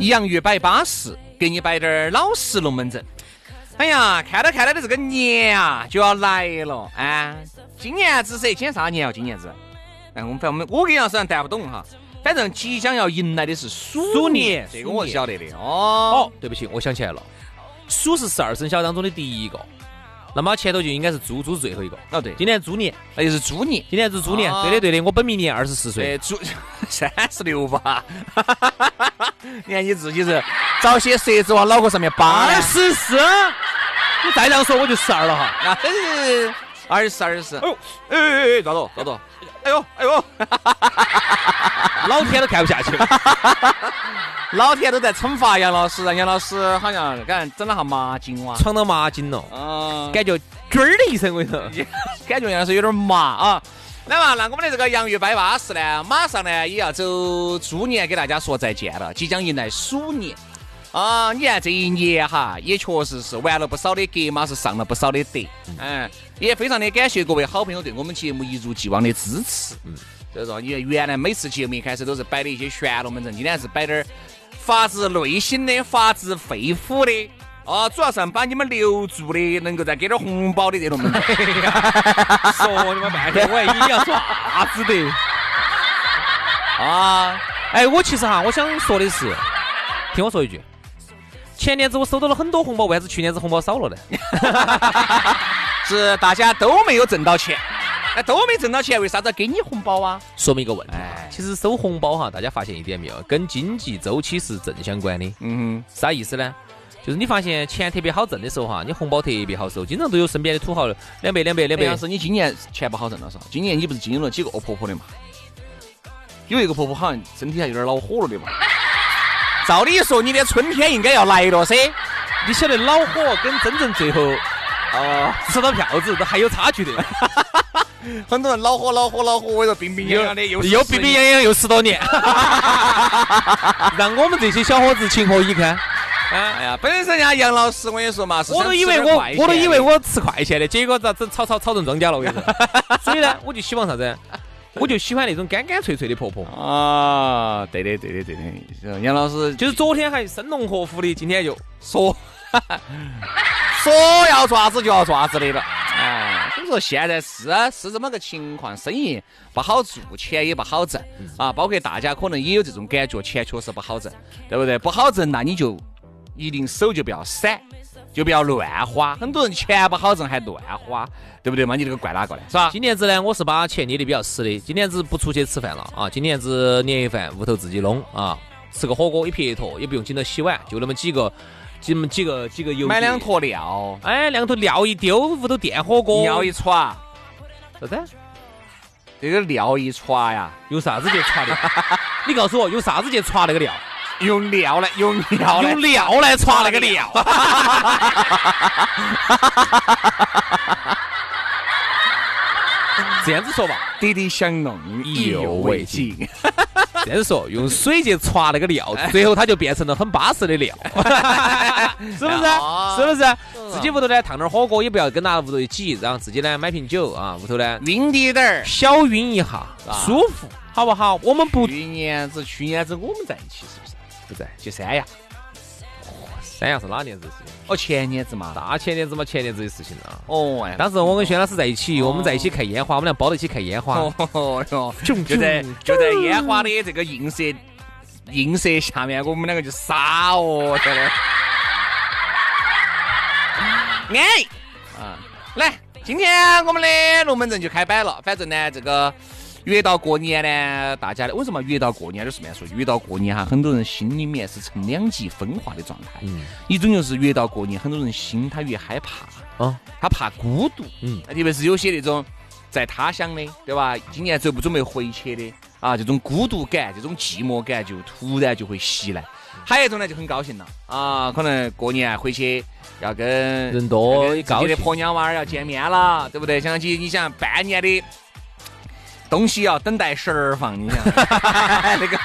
洋芋摆巴适，给你摆点儿老实龙门阵。哎呀，看到看到的这个年啊，就要来了啊！今年子噻，今年啥年啊？今年子，哎，我们反正我们我跟杨师谈不懂哈。反正即将要迎来的是鼠年，这个我是晓得的哦。哦，对不起，我想起来了，鼠是十二生肖当中的第一个，那么前头就应该是猪，猪是最后一个。哦，对，今年猪年，那就是猪年，今年是猪年。对的，对的，我本命年二十四岁，猪 三十六吧。你看你自己是找些蛇子往脑壳上面扒。二十四，你再这样说我就十二了哈。啊，二十四，二十四。哎呦，哎哎哎，抓到，抓住。哎呦，哎呦，老天都看不下去。了，老天都在惩罚杨老师，让杨老师好像感觉整了下麻筋哇，闯到麻筋了，嗯，感觉啾儿的一声，我跟你说，感觉杨老师有点麻。啊。来嘛，那我们的这个洋芋摆巴士呢，马上呢也要走猪年，给大家说再见了，即将迎来鼠年啊！你看这一年哈，也确实是玩了不少的格嘛，是上了不少的德，嗯，也非常的感谢各位好朋友对我们节目一如既往的支持，嗯，所以说，你原来每次节目一开始都是摆的一些玄龙门阵，今天是摆点儿发自内心的、发自肺腑的。啊，主要是把你们留住的，能够再给点红包的这种门 说你们半天，我还以为你要说啥子的 啊？哎，我其实哈，我想说的是，听我说一句，前年子我收到了很多红包，为啥子去年子红包少了呢？是大家都没有挣到钱，那都没挣到钱，为啥子要给你红包啊？说明一个问题，其实收红包哈，大家发现一点没有，跟经济周期是正相关的。嗯，啥意思呢？就是你发现钱特别好挣的时候哈，你红包特别好收，经常都有身边的土豪两百两百两百。要是你今年钱不好挣了是吧？今年你不是经历了几个婆婆的嘛？有一个婆婆好像身体还有点恼火了的嘛？照理说你的春天应该要来了噻，你晓得恼火跟真正最后哦吃到票子都还有差距的。很多人恼火恼火恼火，我说病病殃殃的又又病病殃殃又十多年，让我们这些小伙子情何以堪？哎呀，本身人家杨老师，我跟你说嘛，我都以为我我都以为我吃快钱的，结果咋整炒炒炒成庄稼了？我跟你说，所以呢，我就希望啥子？我就喜欢那种干干脆脆的婆婆啊！对的，对的，对的。杨老师就是昨天还生龙活虎的，今天就说说要爪子就要爪子的了。哎，所以说现在是是这么个情况，生意不好做，钱也不好挣啊。包括大家可能也有这种感觉，钱确实不好挣，对不对？不好挣，那你就。一定手就不要散，就不要乱花。很多人钱不好挣还乱花，对不对嘛？你这个怪哪个呢？是吧？今年子呢，我是把钱捏的比较实的。今年子不出去吃饭了啊！今年子年夜饭屋头自己弄啊，吃个火锅一撇一坨，也不用紧到洗碗，就那么几个几几个几个油。买两坨料，哎，两坨料一丢，屋头电火锅。料一歘，啥子？这个料一歘呀，用啥子去歘的？你告诉我，用啥子去歘那个料？用料来，用料用料来刷那个料，这样子说吧，弟弟相弄，意犹未尽。这样子说，用水去刷那个料，最后它就变成了很巴适的料，是不是？是不是？自己屋头呢，烫点火锅，也不要跟他屋头一起，然后自己呢买瓶酒啊，屋头呢晕滴点儿，小晕一下，舒服，好不好？我们不去年子，去年子我们在一起是不是？不在，去三亚。三亚是哪年子的事情？哦，前年子嘛，大前年子嘛，前年子的事情了。哦，当时我跟轩老师在一起，我们在一起看烟花，我们俩包在一起看烟花。哦哟，就在就在烟花的这个映射映射下面，我们两个就傻哦，真的。哎，啊，来，今天我们的龙门阵就开摆了。反正呢，这个越到过年呢，大家的为什么越到过年？就顺便说，越到过年哈，很多人心里面是呈两极分化的状态。嗯，一种就是越到过年，很多人心他越害怕啊，他怕孤独。嗯，特别是有些那种在他乡的，对吧？今年准不准备回去的啊？这种孤独感、这种寂寞感就突然就会袭来。还有一种呢，就很高兴了啊，可能过年回去要跟人多，自己的婆娘娃儿要见面了，对不对？想起你想半年的东西要等待十二放，你 想那个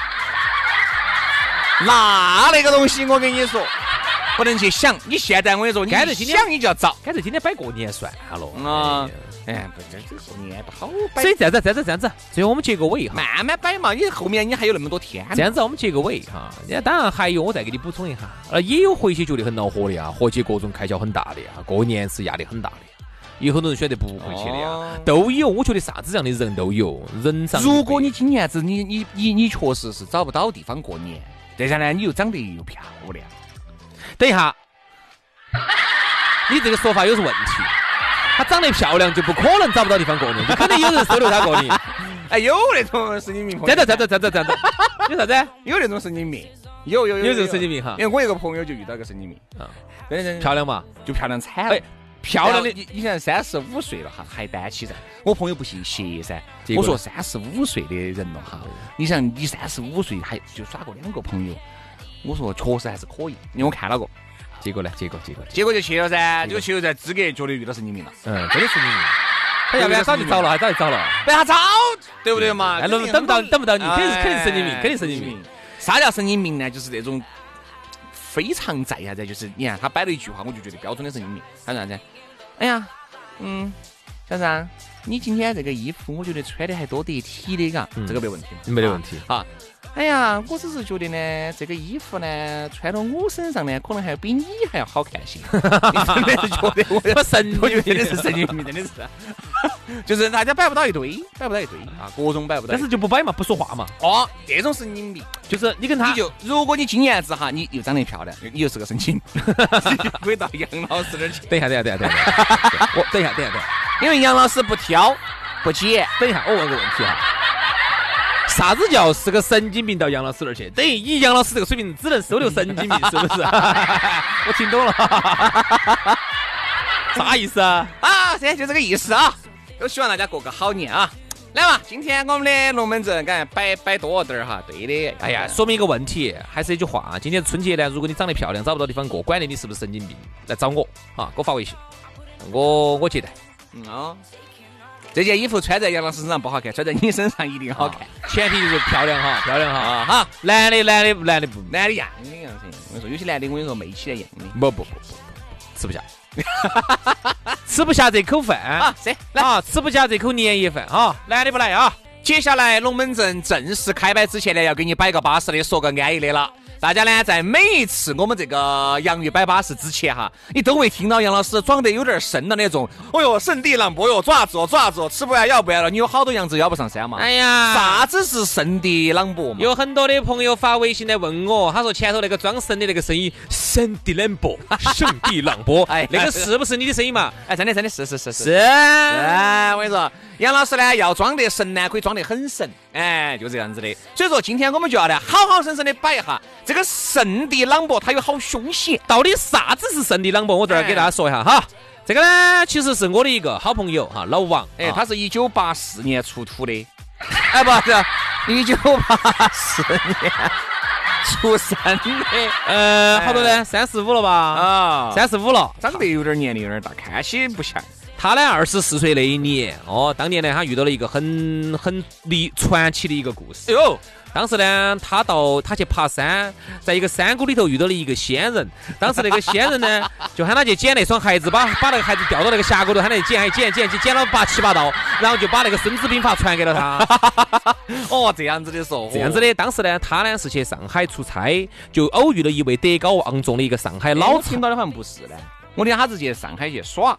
那那个东西，我跟你说不能去想。你现在我跟你说，你想你就要找，干脆今天摆过年算了啊。哎，不，这这过年不好摆。所以这样子，这样子，这样子，最后我们结个尾哈。慢慢摆嘛，你后面你还有那么多天。这样子，我们结个尾哈。那当然还有，我再给你补充一下。呃，也有回去觉得很恼火的啊，回去各种开销很大的啊，过年是压力很大的。有很多人选择不回去的呀，都有。我觉得啥子样的人都有。人上。如果你今年子你你你你确实是找不到地方过年，再下呢你又长得又漂亮。等一下，你这个说法有是问题。她长得漂亮就不可能找不到地方过年，就肯定有人收留她过年。哎，有那种神经病。真的，真的，真的，真的。有啥子？有那种神经病。有有有有这种神经病哈。因为我一个朋友就遇到一个神经病嗯。漂亮嘛？就漂亮惨了。漂亮的，你你想三十五岁了哈，还单起噻。我朋友不信邪噻。我说三十五岁的人了哈，你想你三十五岁还就耍过两个朋友，我说确实还是可以，因为我看了过。结果呢？结果结果结果就去了噻，就去了噻，资格觉得遇到神经病了。嗯，真的神经病。他要不然早就找了？还早就找了？不要早，对不对嘛？等等不到，等不到你，肯定是肯定是神经病，肯定神经病。啥叫神经病呢？就是那种非常在啥子？就是你看他摆了一句话，我就觉得标准的神经病。他说啥子？哎呀，嗯，小张，你今天这个衣服，我觉得穿的还多得体的，嘎，这个没问题，没得问题。好。哎呀，我只是觉得呢，这个衣服呢，穿到我身上呢，可能还比你还要好看些。真的是觉得我神，我觉得真的是神经病，真的是。就是大家摆不到一堆，摆不到一堆啊，各种摆不到。但是就不摆嘛，不说话嘛。哦，这种神经病，就是你跟他，你就如果你今年子哈，你又长得漂亮，你又是个神经，可以到杨老师那儿去。等一下，等一下，等一下，等一下。我等一下，等一下，等一下。因为杨老师不挑不拣。等一下，我问个问题啊。啥子叫是个神经病到杨老师那儿去？等于以杨老师这个水平，只能收留神经病，是不是？我听懂了，啥意思啊？啊，这就这个意思啊！都希望大家过个好年啊！来嘛，今天我们的龙门阵，感觉摆摆多点儿哈。对的，哎呀，说明一个问题，还是那句话，今年春节呢，如果你长得漂亮，找不到地方过，管你你是不是神经病，来找我啊，给我发微信，我我接待。嗯啊。这件衣服穿在杨老师身上不好看，穿在你身上一定好看。前提就是漂亮哈，漂亮哈啊哈。男的男的男的不男的样的样子。我跟你说，有些男的我跟你说没起来样的。不不不不，吃不下，吃不下这口饭啊！是来啊，吃不下这口年夜饭啊！男的不来啊！接下来龙门阵正式开摆之前呢，要给你摆个巴适的，说个安逸的了。大家呢，在每一次我们这个洋芋摆巴士之前哈，你都会听到杨老师装得有点神的那种。哦哟，圣地朗博哟，爪子哦，爪子哦，吃不完要不完了。你有好多羊子要不上山嘛？哎呀，啥子是圣地朗博？有很多的朋友发微信来问我，他说前头那个装神的那个声音，圣地朗博，圣地朗博，哎，那个是不是你的声音嘛？哎，真的真的是是是是。是，我跟你说。杨老师呢，要装得神呢，可以装得很神，哎，就这样子的。所以说，今天我们就要来好好生生的摆一下这个圣地朗博，它有好凶险。到底啥子是圣地朗博？我这儿给大家说一下哈。这个呢，其实是我的一个好朋友哈，老王，哎，他是一九八四年出土的，哎，不是一九八四年出生的，呃，好多呢？三十五了吧？啊，三十五了，长得有点年龄有点大，看起不像。他呢，二十四岁那一年，哦，当年呢，他遇到了一个很很离传奇的一个故事。哟，当时呢，他到他去爬山，在一个山谷里头遇到了一个仙人。当时那个仙人呢，就喊他去捡那双鞋子，把把那个鞋子掉到那个峡谷头，喊他去捡，还捡，捡，捡，捡了八七八道，然后就把那个孙子兵法传给了他。哦，这样子的说，这样子的。当时呢，他呢是去上海出差，就偶遇了一位德高望重的一个上海老。听到的好像不是呢，我听他是去上海去耍。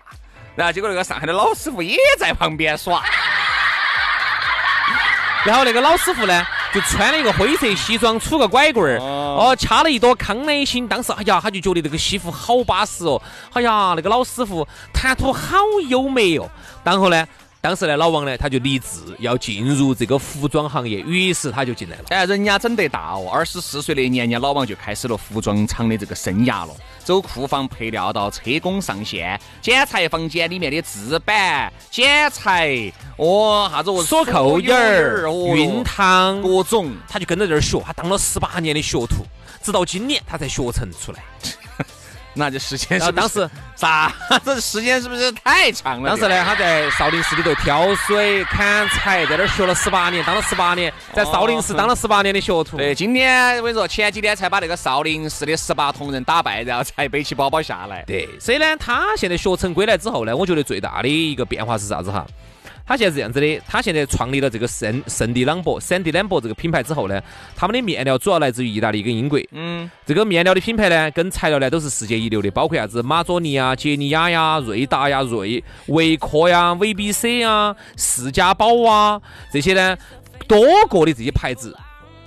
然后结果那个上海的老师傅也在旁边耍，然后那个老师傅呢，就穿了一个灰色西装，杵个拐棍儿，哦，掐了一朵康乃馨。当时，哎呀，他就觉得这个西服好巴适哦。哎呀，那个老师傅谈吐好优美哦。然后呢？当时呢，老王呢，他就立志要进入这个服装行业，于是他就进来了。哎，人家整得大哦，二十四岁那年，人家老王就开始了服装厂的这个生涯了，走库房配料到车工上线，剪裁房间里面的制板、剪裁，哦，啥子锁扣眼儿、熨烫，各种，他就跟在这儿学，他当了十八年的学徒，直到今年他才学成出来。那这时间是当时啥？这时间是不是太长了？当时呢，他在少林寺里头挑水、砍柴，在那儿学了十八年，当了十八年，在少林寺当了十八年的学徒。对，今天我跟你说，前几天才把那个少林寺的十八铜人打败，然后才背起包包下来。对，所以呢，他现在学成归来之后呢，我觉得最大的一个变化是啥子哈？他现在是这样子的，他现在创立了这个圣圣地朗博、圣地朗博这个品牌之后呢，他们的面料主要来自于意大利跟英国。嗯，这个面料的品牌呢，跟材料呢都是世界一流的，包括啥子马佐尼啊、杰尼亚呀、瑞达呀、瑞维科呀、VBC 啊、世家宝啊这些呢，多个的这些牌子。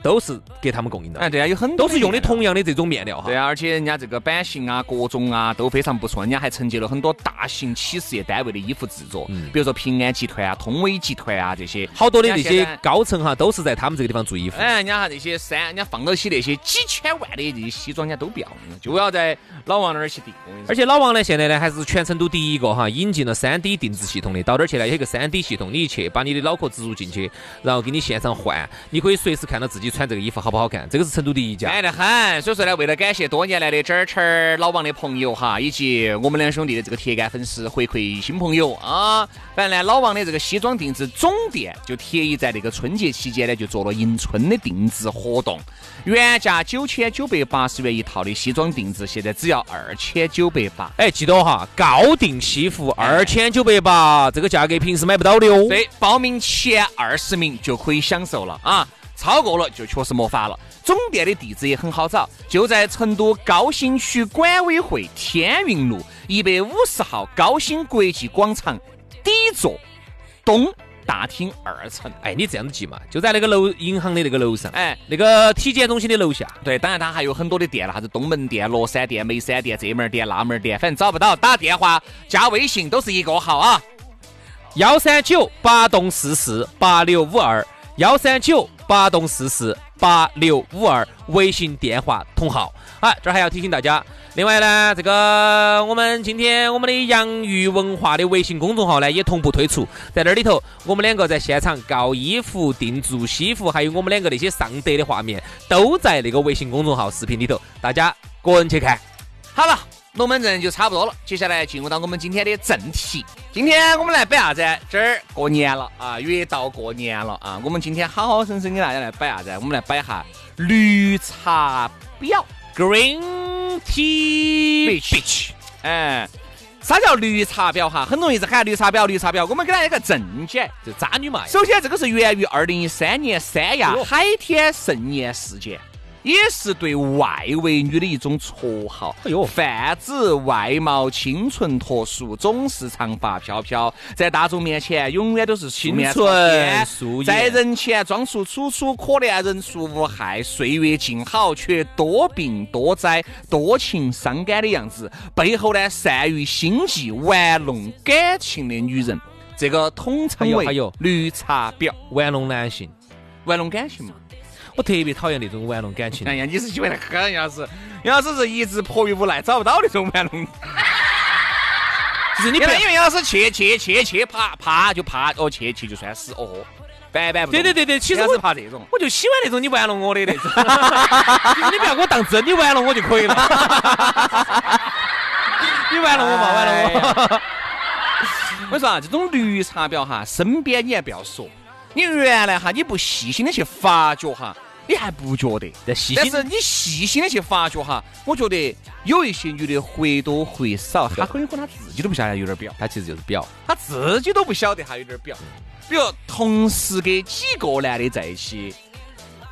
都是给他们供应的，哎，对啊，有很多都是用的同样的这种面料哈。对啊，而且人家这个版型啊、各种啊都非常不错，人家还承接了很多大型企事业单位的衣服制作，比如说平安集团啊、通威集团啊这些，好多的这些高层哈都是在他们这个地方做衣服。哎，人家哈这些三，人家放到起那些几千万的这些西装，人家都不要，就要在老王那儿去订。而且老王呢，现在呢还是全成都第一个哈引进了三 D 定制系统的，到那儿去呢有一个三 D 系统，你一去把你的脑壳植入进去，然后给你线上换，你可以随时看到自己穿这个衣服好不好看。这个是成都第一家，爱得很。所以说呢，为了感谢多年来的这儿老王的朋友哈，以及我们两兄弟的这个铁杆粉丝回馈新朋友啊，反正呢，老王的这个西装定制总店就特意在这个春节期间呢，就做了迎春的定制活动，原价九千九百八十元一套的西装定制，现在只要二千九百八。哎，记得哈，高定西服二千九百八，这个价格平时买不到的哦。对，报名前二十名就可以享受了啊。超过了就确实没法了。总店的地址也很好找，就在成都高新区管委会天云路一百五十号高新国际广场底座东大厅二层。哎，你这样子记嘛，就在那个楼银行的那个楼上，哎，那个体检中心的楼下。对，当然它还有很多的店了，啥子东门店、乐山店、眉山店、这门店、那门店，反正找不到，打电话加微信都是一个号啊，幺三九八栋四四八六五二。幺三九八栋四四八六五二，微信电话同号。啊，这儿还要提醒大家，另外呢，这个我们今天我们的洋芋文化的微信公众号呢也同步推出，在那里头，我们两个在现场搞衣服、定做西服，还有我们两个那些上德的画面，都在那个微信公众号视频里头，大家个人去看。好了。龙门阵就差不多了，接下来进入到我们今天的正题。今天我们来摆啥子？这儿过年了啊，越到过年了啊，我们今天好好生生给大家来摆啥子？我们来摆下绿茶婊，Green Tea Bitch。哎，啥叫绿茶婊哈？很容易是喊绿茶婊，绿茶婊。我们给大家一个正解，就渣女嘛。首先，这个是源于二零一三年三亚海天盛宴事件。也是对外围女的一种绰号。哎呦，泛指外貌清纯脱俗，总是长发飘飘，在大众面前永远都是清纯素颜，在人前装出楚楚可怜、人畜无害、岁月静好，却多病多灾、多情伤感的样子。背后呢，善于心计、玩弄感情的女人，这个统称为绿茶婊，玩弄男性，玩弄感情嘛。我特别讨厌那种玩弄感情。哎呀，你是喜欢的很，杨老师，杨老师是一直迫于无奈找不到那种玩弄，就是你因为杨老师去去去去怕怕就怕哦，去去就算是哦，板板不对对对对，其实我是怕这种，我就喜欢那种你玩弄我的那种，你不要给我当真，你玩弄我就可以了。你玩弄我嘛，玩弄我。我说啊，这种绿茶婊哈，身边你还不要说。你原来哈，你不细心的去发觉哈，你还不觉得。但细心，但是你细心的去发觉哈，我觉得有一些女的或多或少，她很有可能她自己都不晓得有点表，她其实就是表，她自己都不晓得她有点表。比如同时跟几个男的在一起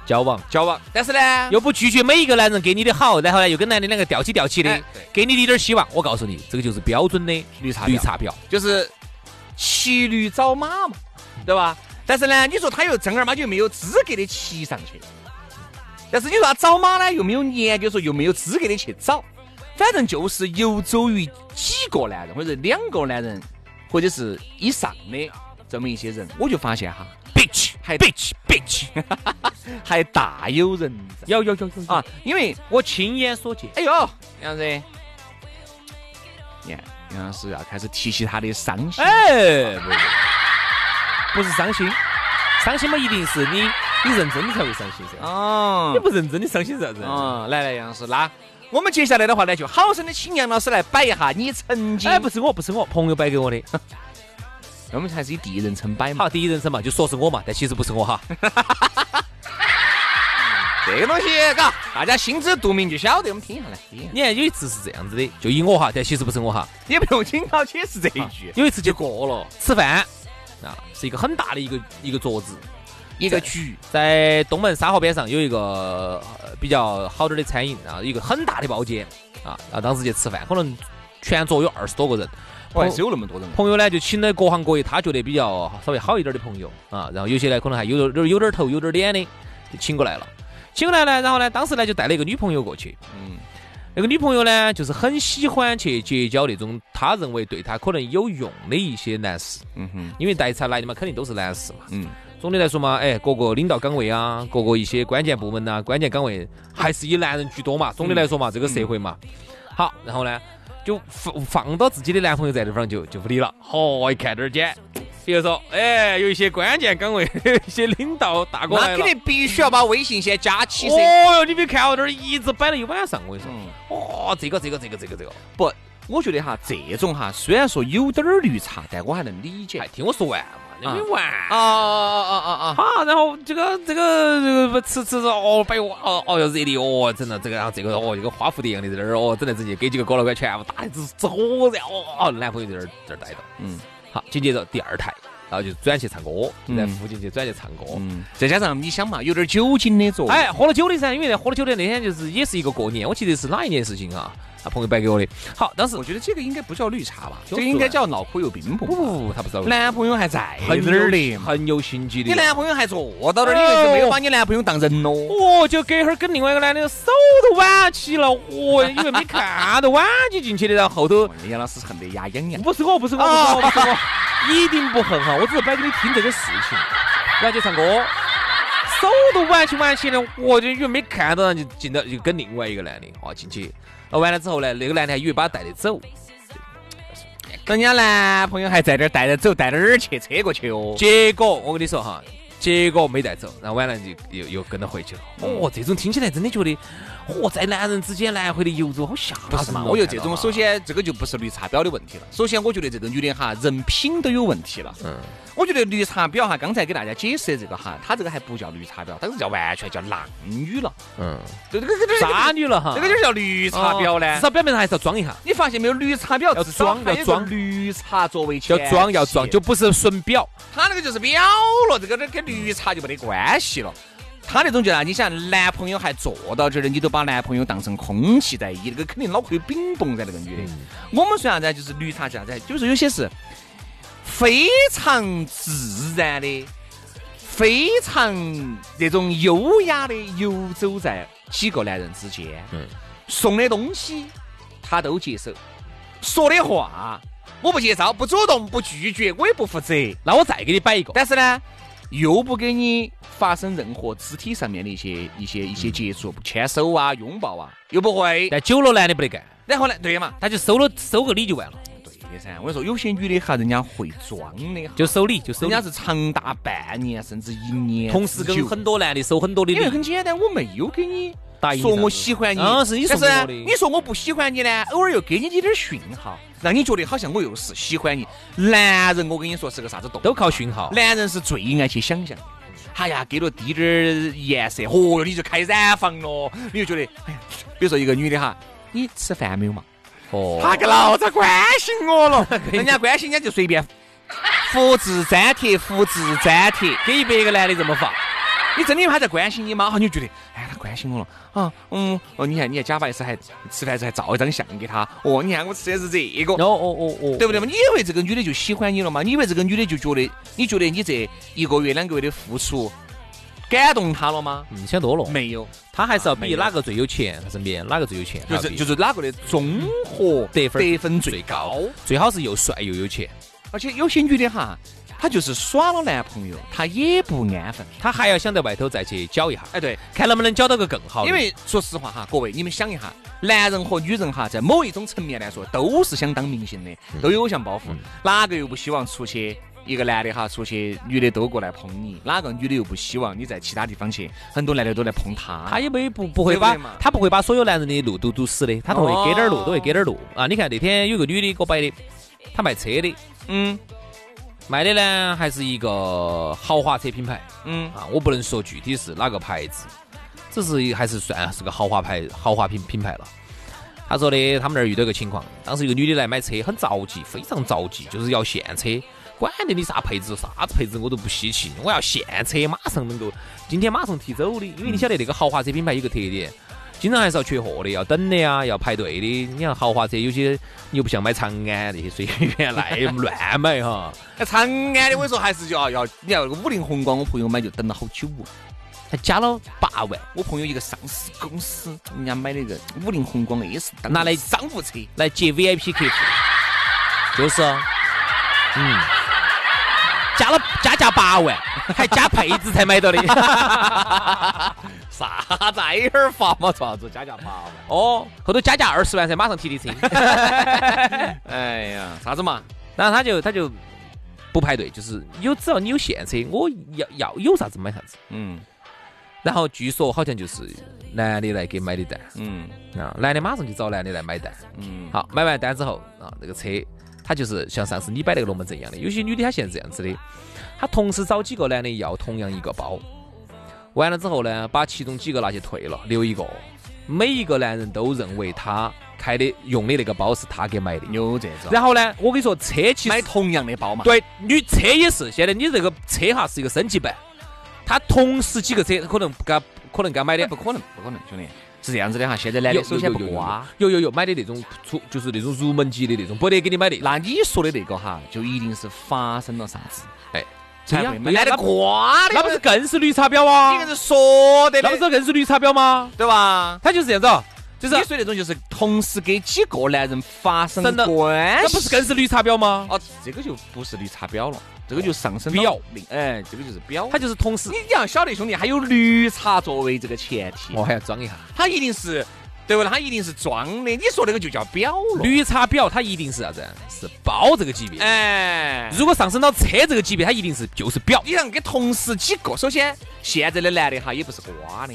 交往，交往，但是呢，又不拒绝每一个男人给你的好，然后呢，又跟男的两个吊起吊起的，给你的一点希望。我告诉你，这个就是标准的绿茶绿茶婊，就是骑驴找马嘛，对吧？但是呢，你说他又正儿八经没有资格的骑上去。但是你说他找马呢，又没有研究说又没有资格的去找。反正就是游走于几个男人或者两个男人或者是以上的这么一些人，我就发现哈，bitch，还 bitch bitch，还大有人在。有有有有啊，因为我亲眼所见。哎呦，杨子，你看杨老师要开始提起他的伤心。哎，不是伤心，伤心嘛，一定是你你认真的才会伤心噻。哦，你不认真的伤心啥子？哦，来来，杨老师，那。我们接下来的话呢，就好生的请杨老师来摆一下你曾经。哎，不是我，不是我，朋友摆给我的。我们还是以第一人称摆嘛。好，第一人称嘛，就说是我嘛，但其实不是我哈。这个东西，嘎，大家心知肚明就晓得。我们听一下来。你看有一次是这样子的，就以我哈，但其实不是我哈。也不用紧到解释这一句。有一次就过了，吃饭啊，是一个很大的一个一个桌子。一个局在东门沙河边上有一个比较好点的餐饮啊，一个很大的包间啊，然后当时去吃饭，可能全桌有二十多个人，还是有那么多人。朋友呢就请了各行各业他觉得比较稍微好一点的朋友啊，然后有些呢可能还有点有点头有点脸的就请过来了，请过来呢，然后呢当时呢就带了一个女朋友过去，嗯，那个女朋友呢就是很喜欢去结交那种他认为对他可能有用的一些男士，嗯哼，因为带才来的嘛，肯定都是男士嘛，嗯。总的来说嘛，哎，各个领导岗位啊，各个一些关键部门呐，关键岗位还是以男人居多嘛。总的来说嘛，这个社会嘛，好，然后呢，就放放到自己的男朋友在地方就就不理了。嚯，一看这儿姐，比如说，哎，有一些关键岗位，一些领导大哥，那肯定必须要把微信先加起噻。哦哟，你别看我，这儿一直摆了一晚上，我跟你说，哦，这个这个这个这个这个，不，我觉得哈，这种哈，虽然说有点儿绿茶，但我还能理解。听我说完嘛，你。没完啊啊啊啊啊！好，然后这个这个这个吃吃着哦，摆哇哦哦哟热的哦，整了这个然后这个哦一个花蝴蝶一样的在那儿哦，整的直接给几个哥老倌全部打的直直火热哦，男朋友在那儿在这儿待着，嗯，好，紧接着第二台，然后就转去唱歌，就在附近去转去唱歌，嗯，再加上你想嘛，有点酒精的作用，哎，喝了酒的噻，因为喝了酒的那天就是也是一个过年，我记得是哪一年事情啊？他朋友摆给我的，好，当时我觉得这个应该不叫绿茶吧，这个应该叫脑壳有病不不不，他不知道。男朋友还在很那儿的，很有心机的。你男朋友还坐到那儿，你就没有把你男朋友当人咯？哦，就隔会儿跟另外一个男的手都挽起了，哦，以为没看到挽起进去的，然后后头杨老师恨得牙痒痒。不是我，不是我，不是我，不是我，一定不恨哈，我只是摆给你听这个事情。然后就唱歌，手都挽起挽起的，我就以为没看到，就进到就跟另外一个男的哦进去。完了之后呢，那个男的还以为把他带的走，人家男朋友还在这儿带着走，带到哪儿去？车过去哦。结果我跟你说哈，结果没带走，然后完了就又又跟着回去了。哦，这种听起来真的觉得。嚯，在男人之间来回的游走，好吓人嘛！我觉得这种，首先这个就不是绿茶婊的问题了。首先，我觉得这个女的哈，人品都有问题了。嗯，我觉得绿茶婊哈，刚才给大家解释的这个哈，她这个还不叫绿茶婊，这个叫完全叫浪女了。嗯，这个这个渣女了哈，这个就叫绿茶婊呢。至少表面上还是要装一下。你发现没有？绿茶婊要装要装绿茶作为要装要装，就不是纯婊。她那个就是婊了，这个跟绿茶就没得关系了。他那种就啊，你想男朋友还坐到这儿的，你都把男朋友当成空气在意，那个肯定脑壳有冰冻在那个女的。我们说啥子？就是绿茶啥子？就是有些是非常自然的、非常那种优雅的游走在几个男人之间。嗯，送的东西他都接受，说的话我不介绍，不主动，不拒绝，我也不负责。那我再给你摆一个，但是呢。又不给你发生任何肢体上面的一些一些一些接触，牵手啊、拥抱啊，又不会。但久了男的不得干。然后呢，对嘛，他就收了收个礼就完了。对的噻，我跟你说，有些女的哈，人家会装的，就收礼就收。人家是长达半年甚至一年，同时跟很多男的收很多的礼。因为很简单，我没有给你。说我喜欢你，啊，是你说我的。你说我不喜欢你呢，偶尔又给你点点讯号，让你觉得好像我又是喜欢你。男人，我跟你说是个啥子动？都靠讯号。男人是最爱去想象。哎呀，给了滴点儿颜色，嚯哟，你就开染房了。你就觉得，哎呀，比如说一个女的哈，你吃饭没有嘛？哦，他个老子关心我了，人家关心人家就随便复制粘贴，复制粘贴，给一百个男的这么发。你真的以为他在关心你吗？哈，你就觉得，哎，他关心我了。啊，嗯，哦，你看，你看，假白是还吃饭时还照一张相给他，哦，你看我吃的是这个，哦哦哦哦，对不对嘛？你以为这个女的就喜欢你了吗？你以为这个女的就觉得，你觉得你这一个月两个月的付出感动她了吗？嗯，想多了，没有，她还是要比哪个最有钱，她身边哪个最有钱，就是就是哪个的综合得分得分最高，最好是又帅又有钱，而且有些女的哈。她就是耍了男朋友，她也不安分，她还要想在外头再去搅一下。哎，对，看能不能搅到个更好。因为说实话哈，各位你们想一下，男人和女人哈，在某一种层面来说，都是想当明星的，都有偶像包袱。哪个又不希望出去一个男的哈，出去女的都过来碰你？哪个女的又不希望你在其他地方去，很多男的都来碰她？他也没不不会把，他不会把所有男人的路都堵死的，他都会给点路，都会给点路啊！你看那天有个女的给我摆的，她卖车的，嗯。卖的呢还是一个豪华车品牌，嗯啊，我不能说具体是哪个牌子，只是还是算是个豪华牌、豪华品品牌了。他说的，他们那儿遇到个情况，当时一个女的来买车，很着急，非常着急，就是要现车，管得你啥配置、啥子配置我都不稀奇，我要现车，马上能够今天马上提走的，因为你晓得那个豪华车品牌有个特点。经常还是要缺货的，要等的呀，要排队的。你看豪华车有些，你又不像买长安那些随便 来乱买哈。那 长安的我跟你说还是要要，你要那个五菱宏光，我朋友买就等了好久，还加了八万。我朋友一个上市公司，人家买那个五菱宏光也是拿来商务车来接 VIP 客户，就是，嗯，加了加价八万，还加配置才买到的。啥子挨儿发嘛？啥子加价八万？哦，后头加价二十万才马上提的车。哎呀，啥子嘛？然后他就他就不排队，就是有只要你有现车，我要要有啥子买啥子。嗯。然后据说好像就是男的来给买的单。嗯。啊，男的马上就找男的来买单。嗯。好，买完单之后啊，那个车他就是像上次你摆那个龙门阵一样的，有些女的她现在这样子的，她同时找几个男的要同样一个包。完了之后呢，把其中几个拿去退了，留一个。每一个男人都认为他开的用的那个包是他给买的，有这种。然后呢，我跟你说，车其实买同样的包嘛。对，女车也是。现在你这个车哈是一个升级版，他同时几个车可能不敢，可能敢买的，不可能，不可能，兄弟是这样子的哈。现在男的首先不瓜，有有有买的那种出就是那种入门级的那种，不得给你买的。那你说的那个哈，就一定是发生了啥子？哎。那不是更是绿茶婊啊？你个是说的，那不是更是绿茶婊吗？对吧？他就是这样子，就是你说那种就是同时给几个男人发生关系，那不是更是绿茶婊吗？哦，这个就不是绿茶婊了，这个就上升婊。哎，这个就是婊，他就是同时。你要晓得，兄弟，还有绿茶作为这个前提，我还要装一下，他一定是。对不？他一定是装的。你说那个就叫表了。绿茶婊，他一定是啥子？是包这个级别。哎，如果上升到车这个级别，他一定是就是表。你让给同时几个？首先，现在的男的哈也不是瓜的，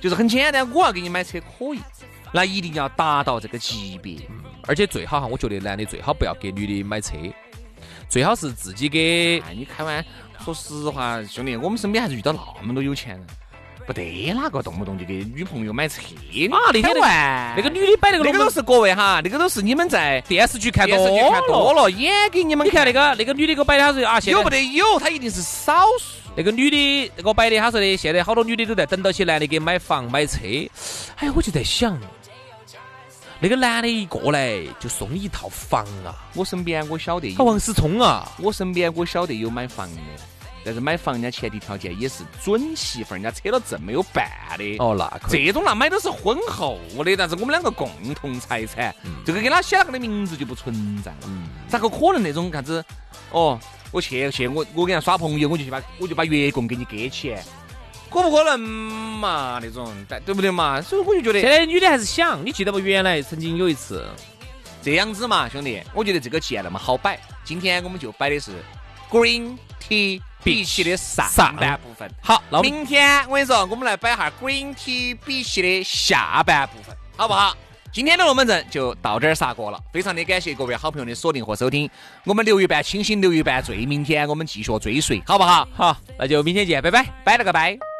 就是很简单，我要给你买车可以，那一定要达到这个级别。而且最好哈，我觉得男的最好不要给女的买车，最好是自己给。你开玩，说实话，兄弟，我们身边还是遇到那么多有钱人。不得哪个动不动就给女朋友买车啊？那天玩那个女的摆那个，那个都是各位哈，那个都是你们在电视剧看多看多了，演给你们。你看那个那个女的给我摆的，她说啊，有不得有，她一定是少数。那个女的给我摆的，她说的，现在好多女的都在等到起男的给买房买车。哎，我就在想，那个男的一过来就送你一套房啊！我身边我晓得，他王思聪啊！我身边我晓得有买房的。但是买房，人家前提条件也是准媳妇儿，人家扯了证没有办的。哦，那这种那买都是婚后的，但是我们两个共同财产，这个给他写了个的名字就不存在了。咋个可能那种啥子？哦，我去去，我我跟他耍朋友，我就去把我就把月供给你给起，可不可能嘛？那种对对不对嘛？所以我就觉得现在女的还是想，你记得不？原来曾经有一次这样子嘛，兄弟，我觉得这个既然那么好摆，今天我们就摆的是 green tea。比起的上半部分，好，那明天我跟你说，我们来摆下 Green Tea 的下半部分，好不好？今天的龙门阵就到这儿杀过了，非常的感谢各位好朋友的锁定和收听，我们留一半清醒，留一半醉，明天我们继续追随，好不好？好，那就明天见，拜拜，拜了个拜。